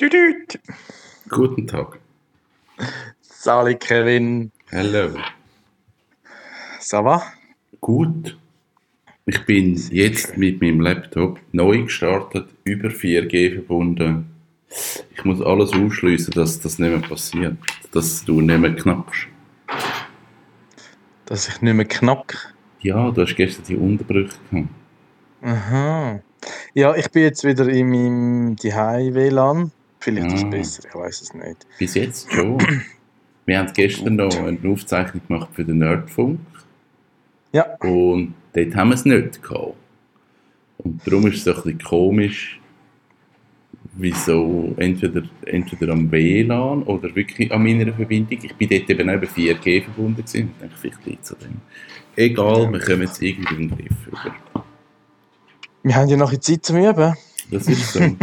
Düdüt. Guten Tag. Sali Kevin. Hallo. Ça va? Gut. Ich bin jetzt mit meinem Laptop neu gestartet, über 4G verbunden. Ich muss alles ausschließen, dass das nicht mehr passiert. Dass du nicht mehr knackst. Dass ich nicht mehr knack. Ja, du hast gestern die Unterbrüche gehabt. Aha. Ja, ich bin jetzt wieder in meinem Zuhause-WLAN. Vielleicht ist es Ah. besser, ich weiß es nicht. Bis jetzt schon. Wir haben gestern noch eine Aufzeichnung gemacht für den Nerdfunk. Ja, Und dort haben wir es nicht gehabt. Und darum ist es ein bisschen komisch, wieso entweder, entweder am WLAN oder wirklich an meiner Verbindung. Ich bin dort eben auch über 4G verbunden gewesen. Ich denke, vielleicht liegt es an dem. Egal, wir kommen jetzt irgendwie in den Griff über. wir haben ja noch Zeit zum Üben. Das ist so.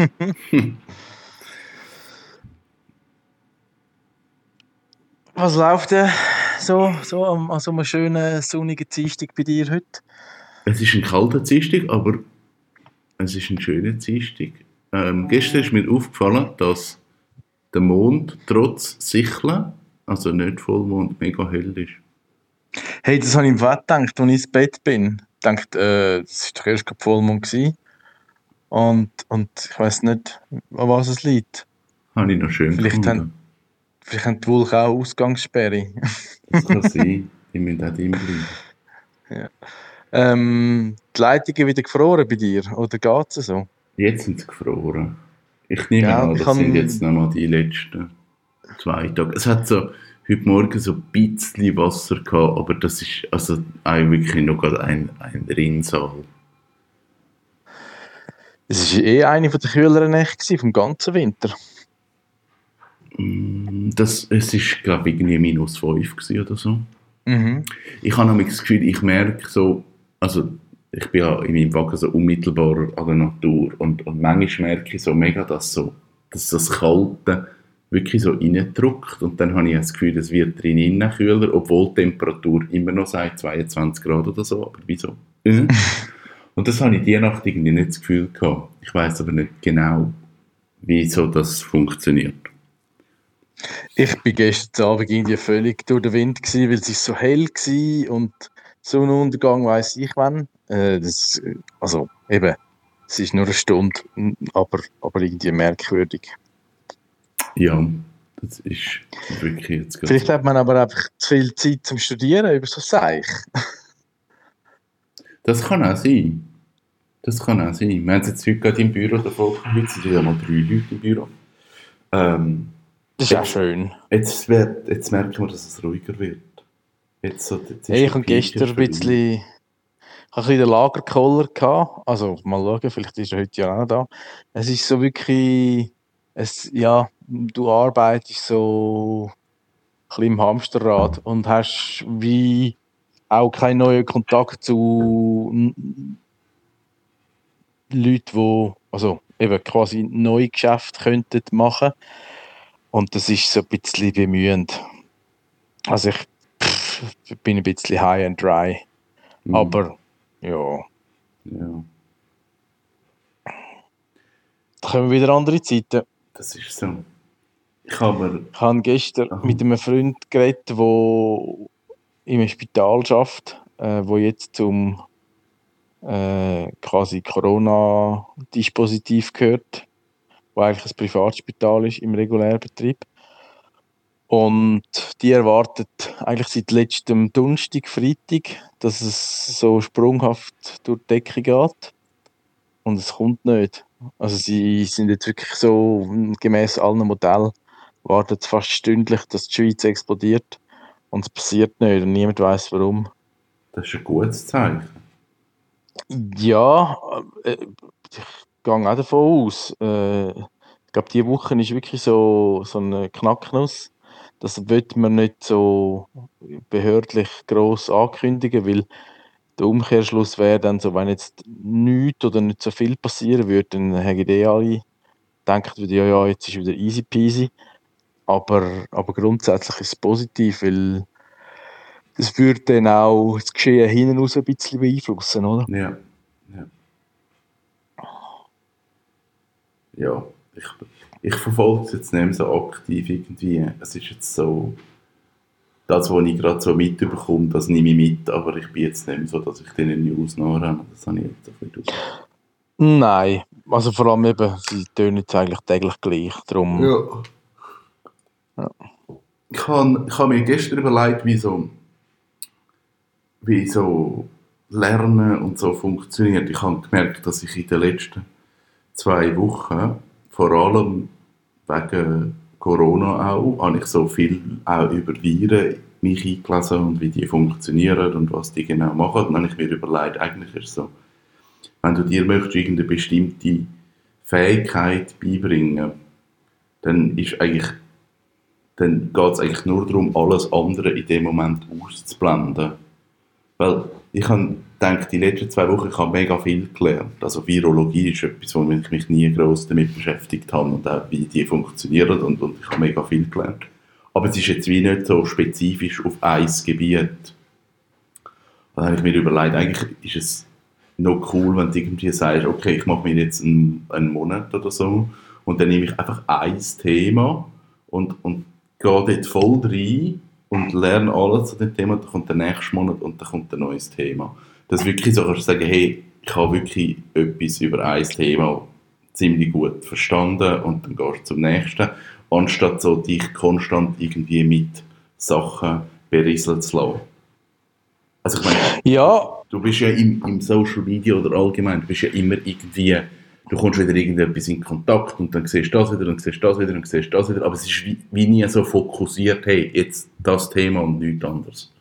Was läuft denn so, so am- an so einem schönen sonnigen Dienstag bei dir heute? es ist ein kalter Dienstag, aber es ist ein schöner Dienstag. Ähm, gestern ist mir aufgefallen, dass der Mond trotz Sicheln, also nicht Vollmond, mega hell ist. Hey, das habe ich im Bett gedacht, als ich ins Bett bin. Ich dachte, äh, das war doch erst gerade Vollmond. Gewesen. Und, und ich weiß nicht, an was es liegt. Habe ich noch schön Vielleicht gefunden. Vielleicht haben die Wolken auch Ausgangssperre. Das kann sein. Die müssen auch drin bleiben. ähm, die Leitungen wieder gefroren bei dir? Oder geht es so? Jetzt sind sie gefroren. Ich nehme Ja, an, das sind jetzt nochmal die letzten zwei Tage. Es hat so heute Morgen so ein bisschen Wasser gehabt, aber das ist also wirklich noch ein, ein Rinnsal. Es war eh eine der kühleren Nächte vom ganzen Winter. Mm, Das, es ist, glaube ich, irgendwie minus 5 gewesen oder so. Mhm. Ich habe nämlich das Gefühl, ich merke so, also ich bin ja in meinem Wagen so unmittelbar an der Natur und, und manchmal merke ich so mega, dass, so, dass das Kalte wirklich so reindrückt und dann habe ich das Gefühl, es wird drin innen kühler, obwohl die Temperatur immer noch sagt 22 Grad oder so, aber wieso? Äh? und das habe ich die Nacht irgendwie nicht das Gefühl gehabt. Ich weiß aber nicht genau, wieso das funktioniert. Ich bin gestern Abend irgendwie völlig durch den Wind, gewesen, weil es ist so hell war und Sonnenuntergang weiss ich wann. Äh, das, also eben, es ist nur eine Stunde, aber, aber irgendwie merkwürdig. Ja, das ist wirklich jetzt gerade Vielleicht hat man aber einfach zu viel Zeit zum Studieren über so Seich. Das kann auch sein. Das kann auch sein. Wir haben es jetzt heute gerade im Büro davon. Heute sind ja mal drei Leute im Büro. Ähm, Das ist auch schön. jetzt, wird, jetzt merken wir, dass es ruhiger wird. Jetzt so, jetzt Hey, ich habe gestern ein bisschen, ich habe den Lagerkoller gehabt. Also mal schauen, vielleicht ist er heute ja auch noch da. Es ist so wirklich, es, ja, du arbeitest so ein bisschen im Hamsterrad und hast wie auch keinen neuen Kontakt zu Leuten, die also eben quasi neue Geschäfte könnten machen. Und das ist so ein bisschen bemühend. Also ich pff, bin ein bisschen high and dry. Mhm. Aber ja, Ja, da kommen wieder andere Zeiten. das ist so. Ich habe Ich habe gestern Aha. mit einem Freund geredet, der im Spital arbeitet, äh, wo jetzt zum äh, quasi Corona-Dispositiv gehört, wo eigentlich ein Privatspital ist im Regulärbetrieb. Und die erwartet eigentlich seit letztem Donnerstag, Freitag, dass es so sprunghaft durch die Decke geht. Und es kommt nicht. Also sie sind jetzt wirklich so, gemäß allen Modellen, wartet fast stündlich, dass die Schweiz explodiert. Und es passiert nicht und niemand weiß warum. das ist ein gutes Zeichen. Ja, äh, ich gehe auch davon aus. Äh, ich glaube, diese Woche ist wirklich so, so eine Knacknuss. Das wird man nicht so behördlich gross ankündigen, weil der Umkehrschluss wäre dann so, wenn jetzt nichts oder nicht so viel passieren würde, dann hätten die alle gedacht, ja, ja, jetzt ist wieder easy peasy. Aber, aber grundsätzlich ist es positiv, weil das würde dann auch das Geschehen hinten raus ein bisschen beeinflussen, oder? Ja. Ja. Ich, ich verfolge es jetzt nicht mehr so aktiv irgendwie. Es ist jetzt so, das, was ich gerade so mitbekomme, das nehme ich mit, aber ich bin jetzt nicht mehr so, dass ich den News nachrenne. Das habe ich jetzt ein bisschen Nein, also vor allem eben, sie tönen jetzt eigentlich täglich gleich, darum... Ja. ja. Ich habe ich hab mir gestern überlegt, wie so, wie so Lernen und so funktioniert. Ich habe gemerkt, dass ich in den letzten zwei Wochen, vor allem wegen Corona auch, habe ich so viel auch über Viren mich eingelesen und wie die funktionieren und was die genau machen. Und dann habe ich mir überlegt, eigentlich ist es so, wenn du dir möchtest irgendeine bestimmte Fähigkeit beibringen, dann ist eigentlich dann geht es eigentlich nur darum, alles andere in dem Moment auszublenden. Weil ich habe gedacht, die letzten zwei Wochen ich habe mega viel gelernt. Also Virologie ist etwas, womit ich mich nie groß damit beschäftigt habe und auch wie die funktionieren und, und ich habe mega viel gelernt. Aber es ist jetzt wie nicht so spezifisch auf ein Gebiet. Dann habe ich mir überlegt, eigentlich ist es noch cool, wenn du irgendwie sagst, okay, ich mache mir jetzt einen, einen Monat oder so und dann nehme ich einfach ein Thema und, und gehe dort voll rein und lerne alles zu dem Thema, dann kommt der nächste Monat und dann kommt ein neues Thema. Dass wirklich so kannst du sagen, hey, ich habe wirklich etwas über ein Thema ziemlich gut verstanden und dann gehst du zum nächsten, anstatt so dich konstant irgendwie mit Sachen berieseln zu lassen. Also ich meine, ja. du bist ja im, im Social Media oder allgemein, du bist ja immer irgendwie du kommst wieder irgendetwas in Kontakt und dann siehst du das wieder und siehst das wieder und siehst das wieder, aber es ist wie, wie nie so fokussiert, hey, jetzt das Thema und nichts anderes.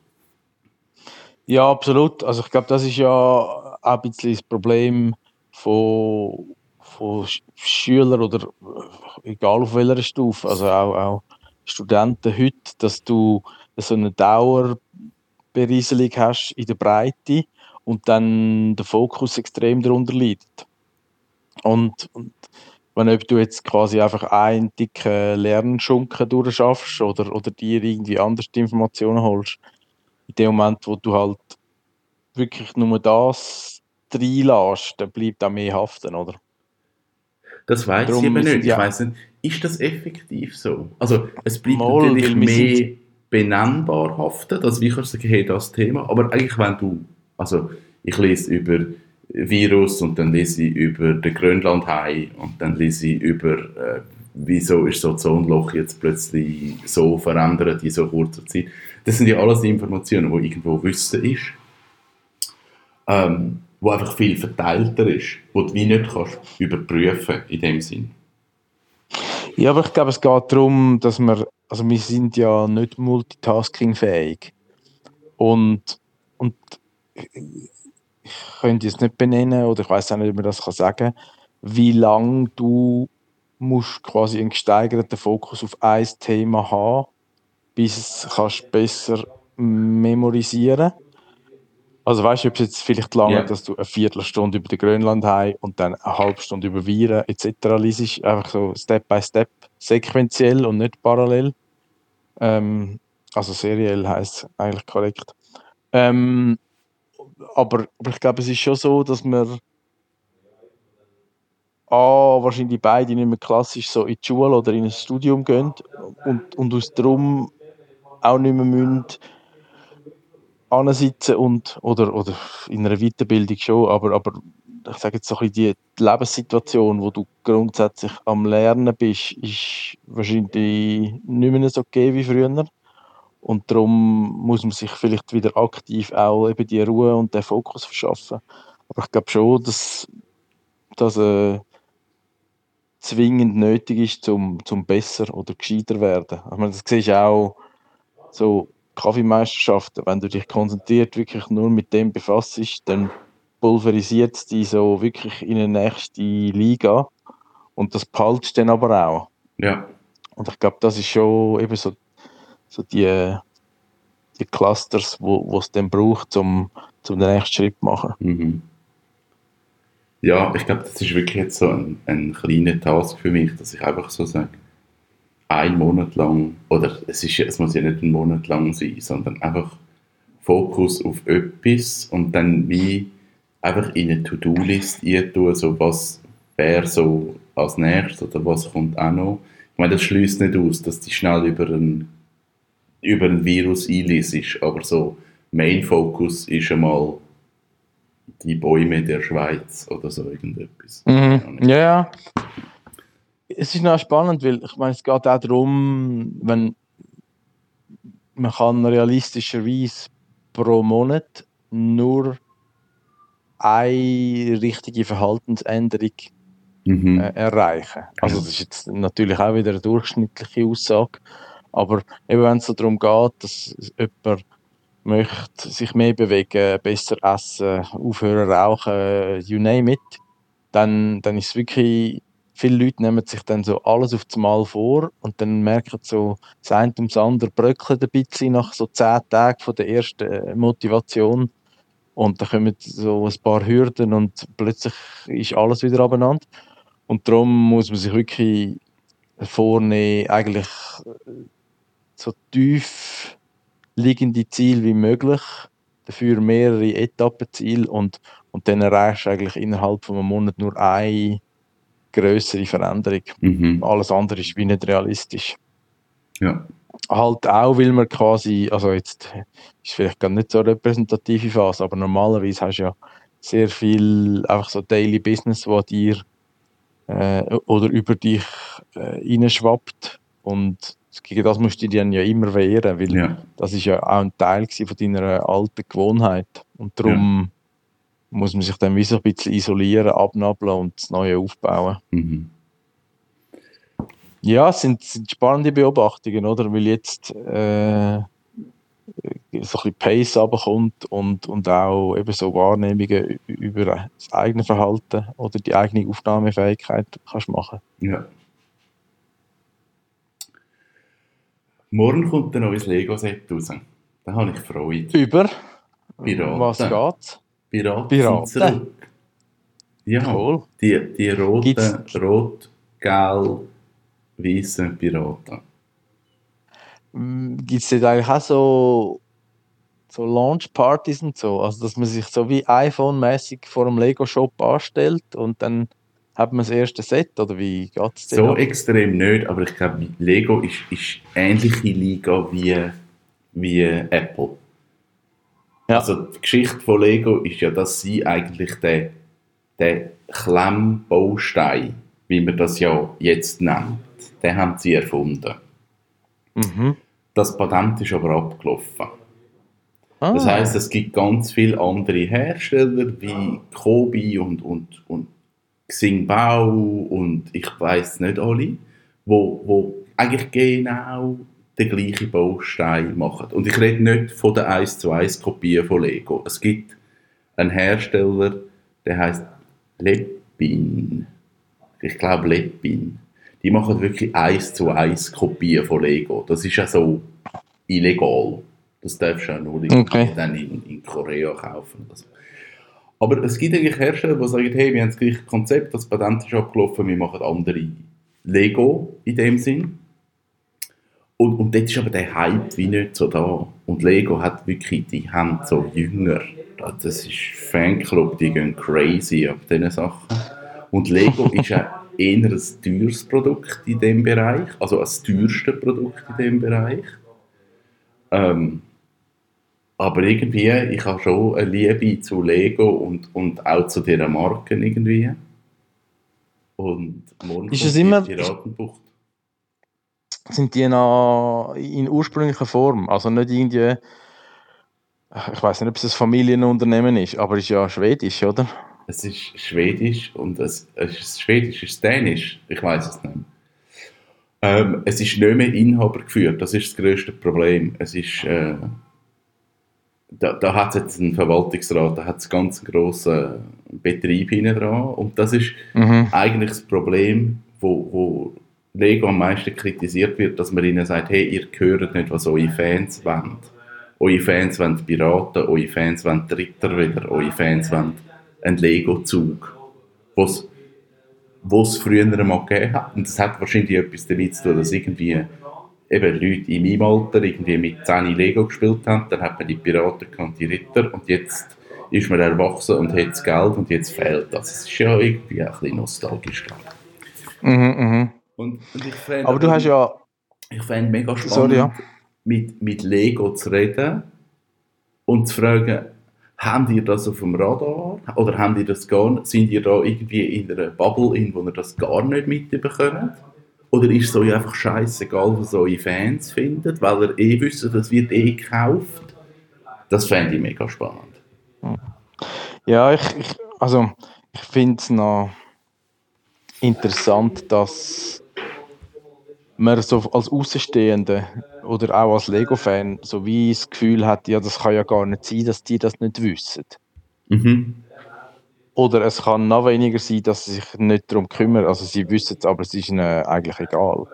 Ja, absolut. Also ich glaube, das ist ja auch ein bisschen das Problem von, von Schülern oder egal auf welcher Stufe, also auch, auch Studenten heute, dass du so eine Dauerberieselung hast in der Breite und dann der Fokus extrem darunter leidet. Und, und wenn du jetzt quasi einfach einen dicken Lernschunken durchschaffst oder, oder dir irgendwie anders Informationen holst, in dem Moment, wo du halt wirklich nur das reinlässt, dann bleibt auch mehr haften, oder? Das weiß ich eben nicht. Ja. Ich weiß nicht, ist das effektiv so? Also es bleibt Mal, natürlich mehr benennbar haften, wir sagen, hey, das Thema, aber eigentlich wenn du, also ich lese über Virus und dann lese ich über den Grönlandhai und dann lese ich über, äh, wieso ist so das Ozonloch jetzt plötzlich so verändert in so kurzer Zeit. Das sind ja alles Informationen, die irgendwo Wissen ist, ähm, wo einfach viel verteilter ist, wo du wie nicht kannst überprüfen in dem Sinn. Ja, aber ich glaube, es geht darum, dass wir, also wir sind ja nicht multitaskingfähig und, und ich könnte es nicht benennen oder ich weiß auch nicht, ob man das kann sagen wie lange du musst quasi einen gesteigerten Fokus auf ein Thema haben, bis es kannst besser memorisieren also weißt du, ob es jetzt vielleicht lange, yeah. dass du eine Viertelstunde über den Grönlandhai und dann eine halbe Stunde über Viren etc. liest, einfach so Step by Step, sequenziell und nicht parallel. Ähm, also seriell heißt eigentlich korrekt. Ähm, aber, aber ich glaube, es ist schon so, dass wir A, wahrscheinlich beide nicht mehr klassisch so in die Schule oder in ein Studium gehen und, und aus darum auch nicht mehr müssen ansitzen und oder, oder in einer Weiterbildung schon, aber, aber ich sage jetzt so ein bisschen die Lebenssituation, wo du grundsätzlich am Lernen bist, ist wahrscheinlich nicht mehr so okay wie früher. Und darum muss man sich vielleicht wieder aktiv auch eben die Ruhe und den Fokus verschaffen. Aber ich glaube schon, dass das äh, zwingend nötig ist, zum, zum besser oder gescheiter werden. Ich meine, das siehst du auch so Kaffeemeisterschaften. Wenn du dich konzentriert wirklich nur mit dem befasst, dann pulverisiert es dich so wirklich in eine nächste Liga. Und das behaltest dann aber auch. Ja. Und ich glaube, das ist schon eben so so die, die Clusters, wo es dann braucht, um, um den nächsten Schritt zu machen. Mhm. Ja, ich glaube, das ist wirklich jetzt so ein, ein kleiner Task für mich, dass ich einfach so sage, ein Monat lang, oder es, ist, es muss ja nicht ein Monat lang sein, sondern einfach Fokus auf etwas und dann wie einfach in eine To-Do-List tun, so was wäre so als nächstes oder was kommt auch noch. Ich meine, das schließt nicht aus, dass die schnell über ein, über ein Virus einlesest, aber so Main Focus ist einmal die Bäume der Schweiz oder so irgendetwas. Mhm. Ja, ja. Es ist noch spannend, weil ich meine, es geht auch darum, wenn man kann realistischerweise pro Monat nur eine richtige Verhaltensänderung Mhm. äh, erreichen. Also das ist jetzt natürlich auch wieder eine durchschnittliche Aussage, aber eben wenn es so darum geht, dass jemand möchte sich mehr bewegen, besser essen, aufhören rauchen, you name it, dann, dann ist es wirklich, viele Leute nehmen sich dann so alles auf das Mal vor und dann merken so, das eine ums andere bröckelt ein bisschen nach so zehn Tagen von der ersten Motivation und dann kommen so ein paar Hürden und plötzlich ist alles wieder abeinander. Und darum muss man sich wirklich vornehmen, eigentlich so tief liegende Ziele wie möglich, dafür mehrere Etappenziele und, und dann erreichst du eigentlich innerhalb von einem Monat nur eine größere Veränderung. Mhm. Alles andere ist wie nicht realistisch. Ja. Halt auch, weil man quasi, also jetzt ist vielleicht gar nicht so eine repräsentative Phase, aber normalerweise hast du ja sehr viel einfach so Daily Business, wo dir äh, oder über dich äh, reinschwappt und gegen das musst du dich dann ja immer wehren, weil Ja. das ist ja auch ein Teil von deiner alten Gewohnheit und darum muss man sich dann wie so ein bisschen isolieren, abnabeln und das Neue aufbauen. Mhm. Ja, es sind, sind spannende Beobachtungen, oder? Weil jetzt äh, so ein bisschen Pace runterkommt und, und auch eben so Wahrnehmungen über das eigene Verhalten oder die eigene Aufnahmefähigkeit kannst machen. Ja. Morgen kommt ein neues Lego-Set raus. Da habe ich Freude. Über Piraten. was geht's? Piraten, Piraten. zurück. Ja, Cool. die, die roten, Gibt's- rot, gelb, weißen Piraten. Gibt es eigentlich auch so, so Launch-Partys und so? Also, dass man sich so wie iPhone-mäßig vor einem Lego-Shop anstellt und dann hat man das erste Set? Oder wie geht es So extrem nicht, aber ich glaube, Lego ist, ist ähnliche Liga wie, wie Apple. Ja. Also die Geschichte von Lego ist ja, dass sie eigentlich den, den Klemmbaustein, wie man das ja jetzt nennt, den haben sie erfunden. Mhm. Das Patent ist aber abgelaufen. Ah, Das heißt, es gibt ganz viele andere Hersteller wie Kobi und, und, und Xingbao und ich weiß nicht alle, wo, wo eigentlich genau den gleichen Baustein machen. Und ich rede nicht von der 1 zu 1 Kopie von Lego. Es gibt einen Hersteller, der heißt Lepin. Ich glaube Lepin. Die machen wirklich 1 zu 1 Kopie von Lego. Das ist ja so illegal. Das darfst du auch nur irgendwie Okay. dann in, in Korea kaufen. Oder so. Aber es gibt eigentlich Hersteller, die sagen, hey, wir haben das gleiche Konzept, das Patent ist abgelaufen, wir machen andere Lego in dem Sinn. Und, und dort ist aber der Hype wie nicht so da. Und Lego hat wirklich, die haben so Jünger. Das ist Fanclub, die gehen crazy ab diesen Sachen. Und Lego ist ja eher ein teures Produkt in dem Bereich, also das teuerste Produkt in dem Bereich. Ähm, aber irgendwie, ich habe schon eine Liebe zu Lego und, und auch zu dieser Marken irgendwie. Und morgen Ist es die immer- Piratenbucht. sind die noch in ursprünglicher Form? Also nicht irgendwie, ich weiß nicht, ob es ein Familienunternehmen ist, aber es ist ja schwedisch, oder? Es ist Schwedisch und es, es ist Schwedisch, es ist Dänisch, ich weiß es nicht. Ähm, es ist nicht mehr Inhaber geführt, das ist das größte Problem. Es ist, äh, da, da hat es jetzt einen Verwaltungsrat, da hat es ganz grossen Betrieb hinten dran und das ist Mhm. eigentlich das Problem, wo, wo Lego am meisten kritisiert wird, dass man ihnen sagt, hey, ihr hört nicht, was eure Fans wollen. Eure Fans wollen Piraten, eure Fans wollen Ritter wieder, eure Fans wollen einen Lego-Zug, was es früher mal gegeben hat. Und das hat wahrscheinlich etwas damit zu tun, dass irgendwie eben Leute in meinem Alter irgendwie mit 10 Lego gespielt haben, dann hat man die Piraten gehabt, die Ritter und jetzt ist man erwachsen und hat das Geld und jetzt fehlt das. Es ist ja irgendwie ein bisschen nostalgisch. glaub ich. Mhm, mhm. Und, und ich fände Aber du hast ja. ich fände mega spannend, Sorry, ja. mit, mit Lego zu reden und zu fragen, habt ihr das auf dem Radar? Oder habt ihr das gar, sind ihr da irgendwie in einer Bubble, in wo ihr das gar nicht mitbekommt? Oder ist es euch einfach scheißegal, was eure Fans finden, weil ihr eh wisst, das wird eh gekauft? Das fände ich mega spannend. Ja, ich, ich also ich finde es noch interessant, dass man so als Außenstehende oder auch als Lego-Fan so wie das Gefühl hat, ja, das kann ja gar nicht sein, dass die das nicht wissen. Mhm. Oder es kann noch weniger sein, dass sie sich nicht darum kümmern. Also sie wissen es, aber es ist ihnen eigentlich egal.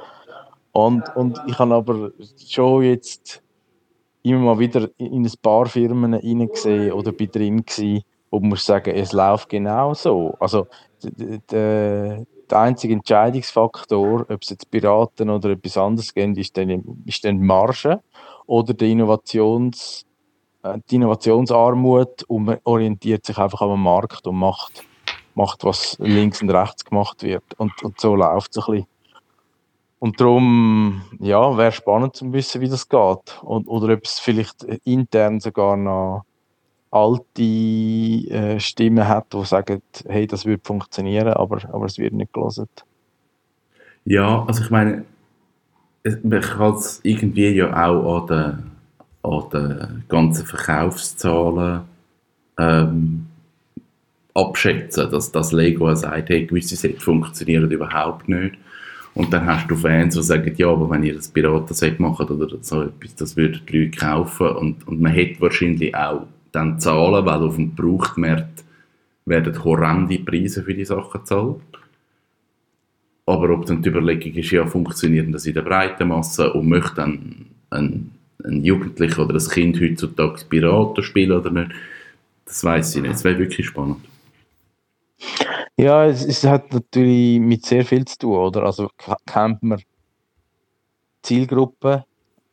Und, und ich habe aber schon jetzt immer mal wieder in ein paar Firmen reingesehen oder bin drin gewesen, wo man sagen, es läuft genau so. Also der, der einzige Entscheidungsfaktor, ob es jetzt Piraten oder etwas anderes geht, ist dann, ist dann die Marge oder die, Innovations, die Innovationsarmut und man orientiert sich einfach am Markt und macht, macht was links und rechts gemacht wird. Und, und so läuft es ein bisschen. Und darum, ja, wäre spannend zu wissen, wie das geht. Und, oder ob es vielleicht intern sogar noch alte äh, Stimmen hat, die sagen, hey, das würde funktionieren, aber, aber es wird nicht gelesen. Ja, also ich meine, man kann es irgendwie ja auch an den, an den ganzen Verkaufszahlen ähm, abschätzen, dass das Lego sagt, hey, gewisse Sets funktionieren überhaupt nicht. Und dann hast du Fans, die sagen, ja, aber wenn ihr das Piratenset macht oder so etwas, das würden die Leute kaufen. Und, und man hätte wahrscheinlich auch dann zahlen, weil auf dem Gebrauchtmarkt werden horrende Preise für die Sachen gezahlt. Aber ob dann die Überlegung ist, ja, funktioniert das in der breiten Masse und möchte dann ein, ein Jugendlicher oder ein Kind heutzutage Piraten spielen oder nicht, das weiß ich nicht. Das wäre wirklich spannend. Ja, es, es, hat natürlich mit sehr viel zu tun, oder? Also kennt man Zielgruppen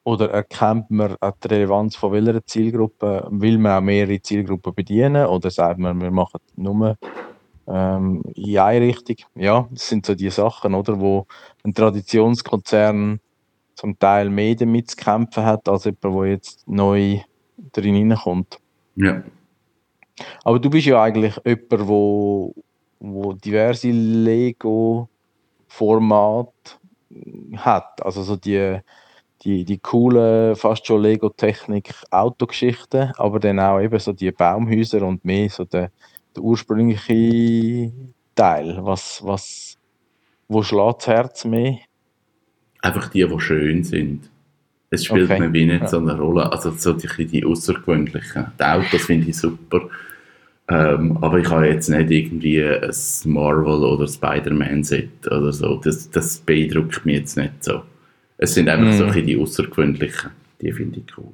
oder erkennt man die Relevanz von welcher Zielgruppe? Will man auch mehrere Zielgruppen bedienen oder sagt man, wir machen nur ähm, in eine Richtung? Ja, das sind so die Sachen, oder, wo ein Traditionskonzern zum Teil mehr damit zu kämpfen hat, als jemand, der jetzt neu drin kommt. Ja. Aber du bist ja eigentlich jemand, wo, wo diverse Lego-Formate hat. Also so die die, die coole, fast schon Lego-Technik-Autogeschichten, aber dann auch eben so die Baumhäuser und mehr so der, der ursprüngliche Teil. Was, was, wo schlägt das Herz mehr? Einfach die, die schön sind. Es spielt okay. mir wie nicht ja. so eine Rolle. Also so die, die außergewöhnlichen. Die Autos finde ich super. Ähm, aber ich habe jetzt nicht irgendwie ein Marvel- oder Spider-Man-Set oder so. Das, das beeindruckt mich jetzt nicht so. Es sind einfach mm. so mhm. die außergewöhnlichen. Die finde ich cool.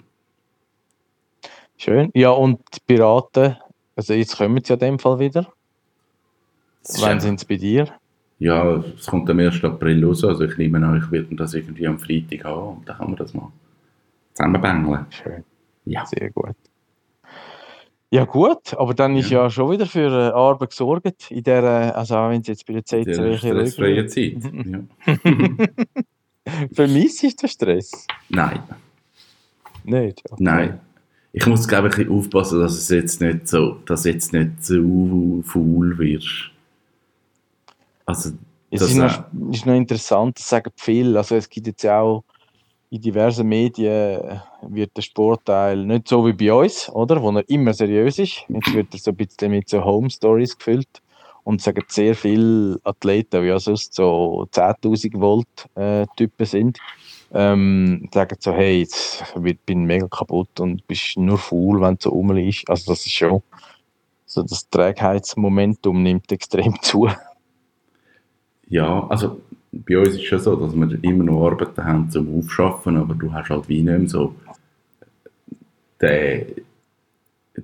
Schön. Ja, und die Piraten, also jetzt kommen sie ja in dem Fall wieder. Wann sind sie bei dir? Ja, es kommt am 1. April raus, also ich nehme an, ich werde das irgendwie am Freitag haben und dann kann man das mal zusammenbängeln. Schön. Ja. Sehr gut. Ja gut, aber dann ist ja, ja schon wieder für äh, Arbeit gesorgt, in der, also auch wenn es jetzt bei der Zeit... In stressfreie Zeit, ja. Vermisst du den Stress? Nein. Nicht? Okay. Nein. Ich muss, glaube ich, aufpassen, dass es jetzt nicht so, dass jetzt nicht zu faul wirst. Also, es ist noch, ist noch interessant, das sagen viele. Also es gibt jetzt auch in diversen Medien wird der Sportteil nicht so wie bei uns, oder? Wo er immer seriös ist. Jetzt wird er so ein bisschen mit so Home Stories gefüllt und sagen sehr viele Athleten, wie ja sonst so 10.000 Volt äh, Typen sind, ähm, sagen so, hey, ich bin mega kaputt und bist nur faul, wenn du so rum ist. Also das ist schon, so das Trägheitsmomentum nimmt extrem zu. Ja, also bei uns ist es schon so, dass wir immer noch Arbeiten haben zum Aufschaffen, aber du hast halt wie nicht mehr so den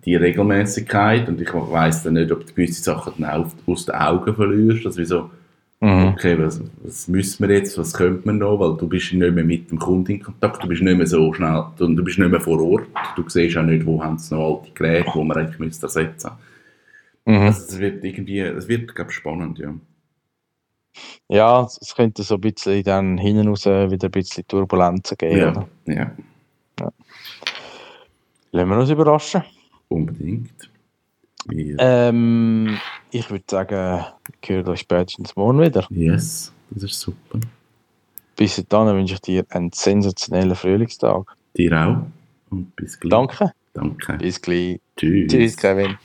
die Regelmäßigkeit und ich weiß dann nicht, ob du gewisse Sachen dann auch aus den Augen verlierst, dass wir so, mhm. okay, was, was müssen wir jetzt, was könnte man noch, weil du bist nicht mehr mit dem Kunden in Kontakt, du bist nicht mehr so schnell, du, du bist nicht mehr vor Ort, du siehst auch nicht, wo haben sie noch alte Geräte, wo man eigentlich müsste ersetzen. Mhm. Also es wird irgendwie, es wird, glaube ich, spannend, ja. Ja, es könnte so ein bisschen dann hinten raus wieder ein bisschen Turbulenzen geben. Ja, Oder? ja, Lassen wir uns überraschen. unbedingt. Wir, Ähm, ich würde sagen, wir hören uns spätestens morgen wieder. yes, das ist super. Bis dann wünsche ich dir einen sensationellen Frühlingstag. Dir auch und bis gleich. Danke. Danke. Bis gleich. Tschüss. Tschüss, Kevin.